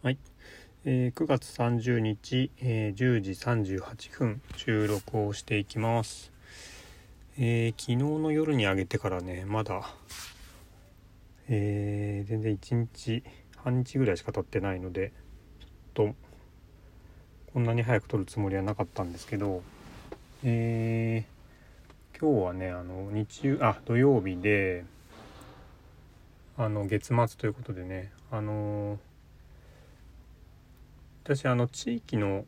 はい、えー9月30日、えー10時38分収録をしていきます、えー昨日の夜に上げてからねまだ、えー全然1日半日ぐらいしか経ってないのでちょっとこんなに早く撮るつもりはなかったんですけどえー今日はねあの日曜あ土曜日であの月末ということでねあのー私あの地域の、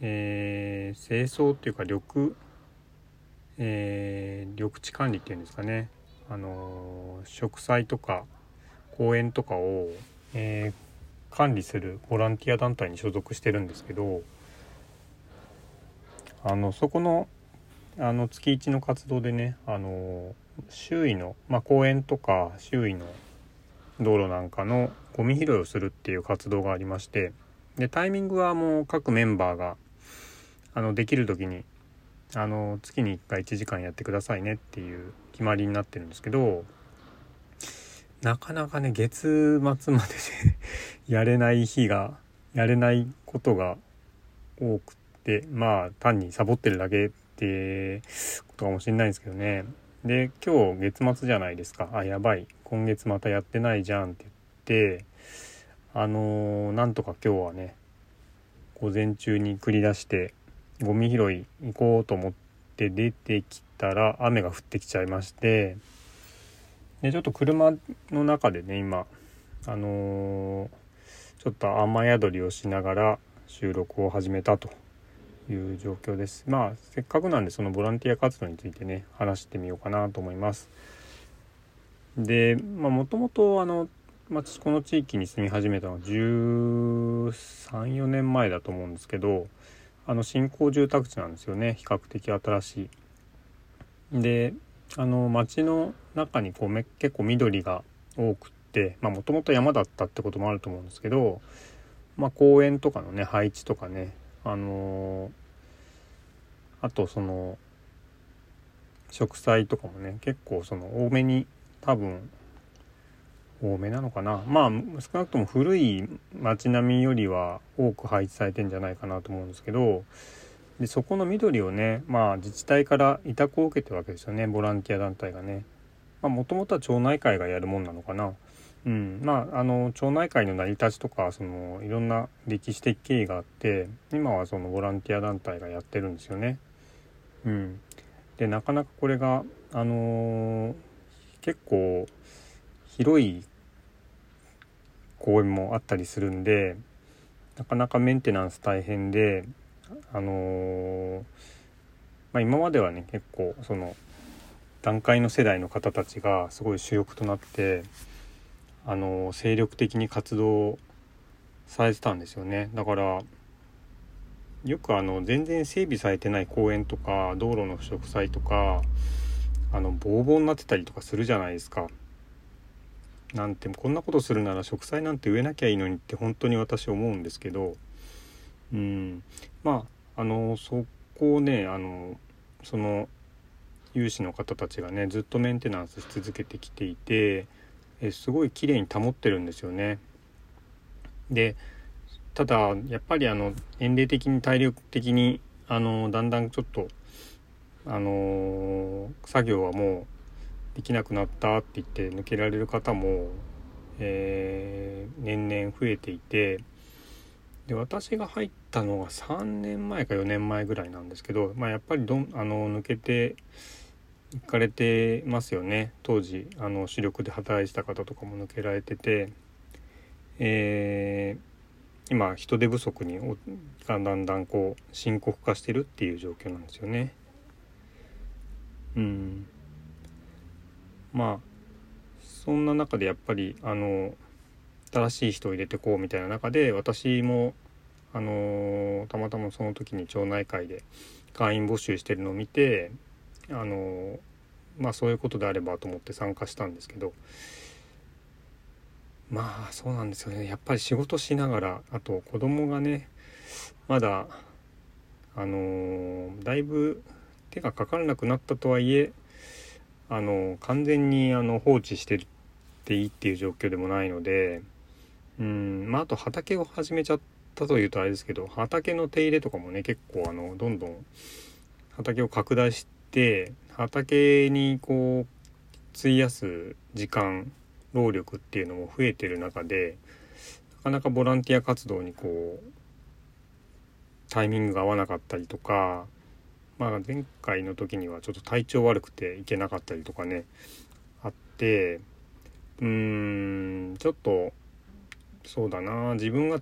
えー清掃っていうか緑、えー緑地管理っていうんですかね。あの植栽とか公園とかを、えー管理するボランティア団体に所属してるんですけどあのそこのあの月1の活動でねあの周囲の、まあ、公園とか周囲の道路なんかのゴミ拾いをするっていう活動がありましてでタイミングはもう各メンバーがあのできる時にあの月に1回1時間やってくださいねっていう決まりになってるんですけどなかなかね月末までで やれない日がやれないことが多くてまあ単にサボってるだけってことかもしれないんですけどね。で今日月末じゃないですか。あやばい。今月またやってないじゃんって言ってあのーなんとか今日はね午前中に繰り出してゴミ拾い行こうと思って出てきたら雨が降ってきちゃいましてでちょっと車の中でね今あのーちょっと雨宿りをしながら収録を始めたという状況です。まあせっかくなんでそのボランティア活動についてね話してみようかなと思います。でまあもともとあのまあ、この地域に住み始めたのは134年前だと思うんですけどあの新興住宅地なんですよね比較的新しい。であの町の中にこうめ結構緑が多くってもともと山だったってこともあると思うんですけど、まあ、公園とかのね配置とかねあのあとその植栽とかもね結構その多めに多分多めなのかな。まあ少なくとも古い街並みよりは多く配置されてんじゃないかなと思うんですけどでそこの緑をねまあ自治体から委託を受けてるわけですよね。ボランティア団体がね。もともとは町内会がやるもんなのかな。うん。まああの町内会の成り立ちとかそのいろんな歴史的経緯があって今はそのボランティア団体がやってるんですよね。うん。でなかなかこれがあのー結構広い公園もあったりするんでなかなかメンテナンス大変であのーまあ、今まではね結構その団塊の世代の方たちがすごい主力となってあのー精力的に活動されてたんですよねだからよくあの全然整備されてない公園とか道路の植栽とかあのボーボーになってたりとかするじゃないですか。なんてこんなことするなら植栽なんて植えなきゃいいのにって本当に私思うんですけどうんまああのそこをねあのその有志の方たちがねずっとメンテナンスし続けてきていてえすごい綺麗に保ってるんですよね。でただやっぱりあの年齢的に体力的にあのだんだんちょっとあの作業はもうできなくなったって言って抜けられる方も、えー年々増えていてで私が入ったのが3年前か4年前ぐらいなんですけど、まあ、やっぱりどんあの抜けて行かれてますよね当時あの主力で働いてた方とかも抜けられてて、えー今人手不足におがだんだんこう深刻化してるっていう状況なんですよね。うんまあそんな中でやっぱりあの新しい人を入れてこうみたいな中で私もあのたまたまその時に町内会で会員募集してるのを見てあのまあそういうことであればと思って参加したんですけどまあそうなんですよね。やっぱり仕事しながらあと子供がねまだあのだいぶ手がかからなくなったとはいえあの完全にあの放置してっていいっていう状況でもないのでうんまああと畑を始めちゃったというとあれですけど畑の手入れとかもね結構あのどんどん畑を拡大して畑にこう費やす時間労力っていうのも増えてる中でなかなかボランティア活動にこうタイミングが合わなかったりとか、まあ、前回の時にはちょっと体調悪くて行けなかったりとかねあってうーんちょっとそうだな自分が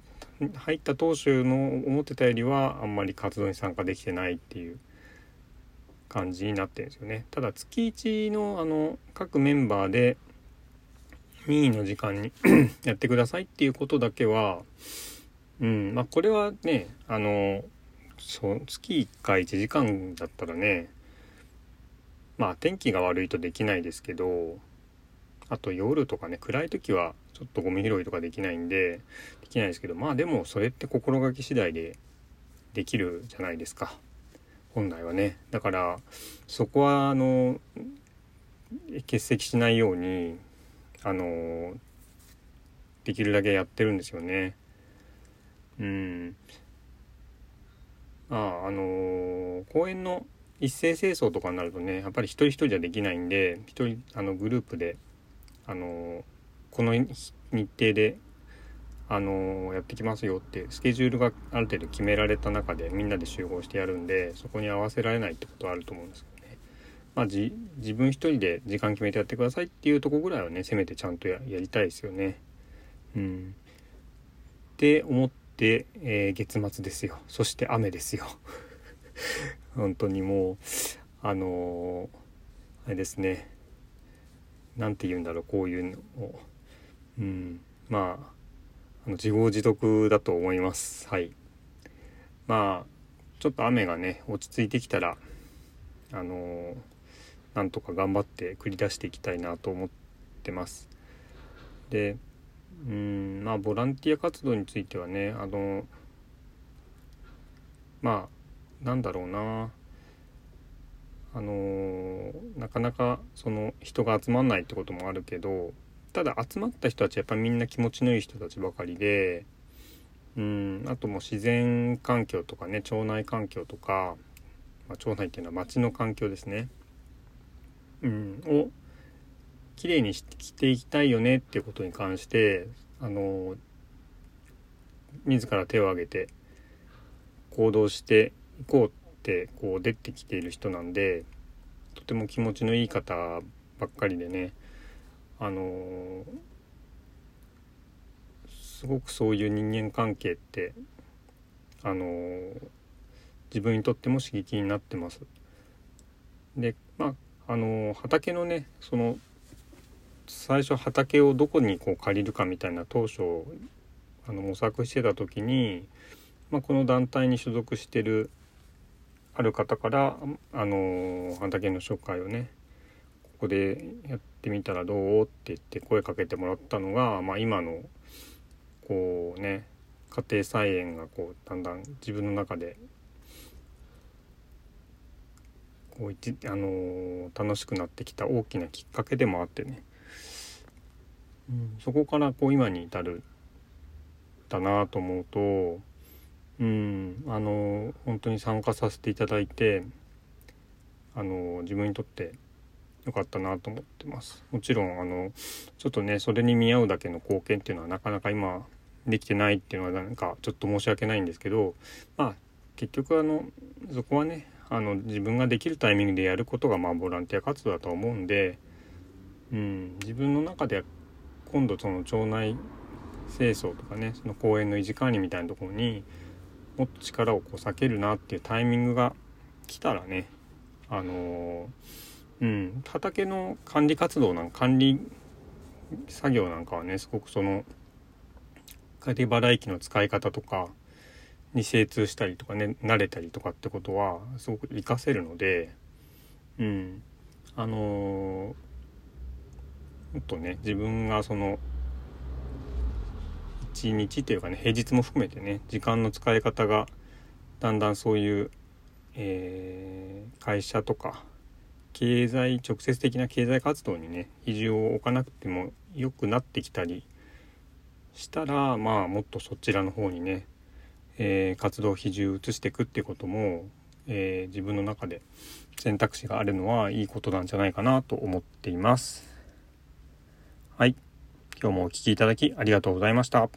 入った当初の思ってたよりはあんまり活動に参加できてないっていう感じになってるんですよね。ただ月1のあの各メンバーで任意の時間に やってくださいっていうことだけはうんまあこれはねあのそう月1回1時間だったらねまあ天気が悪いとできないですけどあと夜とかね暗い時はちょっとゴミ拾いとかできないんでできないですけどまあでもそれって心がけ次第でできるじゃないですか。本来はね。だからそこはあの欠席しないようにあのできるだけやってるんですよね。うん。ああの公園の一斉清掃とかになるとねやっぱり一人一人じゃできないんで一人あのグループであのこの日程であのやってきますよってスケジュールがある程度決められた中でみんなで集合してやるんでそこに合わせられないってことはあると思うんですけどね。まあ自分一人で時間決めてやってくださいっていうとこぐらいはねせめてちゃんとやりたいですよね。うん。って思ってえー、月末ですよ。そして雨ですよ。本当にもうあのー、あれですね。何て言うんだろうこういうのを。うん。まああの自業自得だと思います。はい。まあちょっと雨がね落ち着いてきたらあのー、なんとか頑張って繰り出していきたいなと思ってます。でうんまあボランティア活動についてはねあのまあなんだろうな。あのなかなかその人が集まんないってこともあるけどただ集まった人たちやっぱみんな気持ちのいい人たちばかりでうんあともう自然環境とかね腸内環境とか、まあ、腸内っていうのは町の環境ですね、うん、を綺麗にしていきたいよねっていうことに関してあの自ら手を挙げて行動していこうってこう出てきている人なんでとても気持ちのいい方ばっかりでねあのすごくそういう人間関係ってあの自分にとっても刺激になってます。でまああの畑のねその最初畑をどこにこう借りるかみたいな当初あの模索してた時に、まあ、この団体に所属してるある方からあの畑の紹介をねここでやってみたらどうって言って声かけてもらったのが、まあ、今のこうね家庭菜園がこうだんだん自分の中でこうあの楽しくなってきた大きなきっかけでもあってね。そこからこう今に至るだなと思うとうんあの本当に参加させていただいてあの自分にとって良かったなと思ってます。もちろんあのちょっとねそれに見合うだけの貢献っていうのはなかなか今できてないっていうのはなんかちょっと申し訳ないんですけどまあ結局あのそこはねあの自分ができるタイミングでやることがまあボランティア活動だと思うんで、うん、自分の中で今度その町内清掃とかねその公園の維持管理みたいなところにもっと力をこう避けるなっていうタイミングが来たらねあのうん畑の管理活動なんか管理作業なんかはねすごくその仮払い機の使い方とかに精通したりとかね慣れたりとかってことはすごく活かせるのでうんあのもっとね自分がその一日というかね平日も含めてね時間の使い方がだんだんそういう、えー、会社とか経済直接的な経済活動にね比重を置かなくても良くなってきたりしたらまあもっとそちらの方にね、えー、活動比重移していくっていうことも、えー、自分の中で選択肢があるのはいいことなんじゃないかなと思っています。はい。今日もお聴きいただきありがとうございました。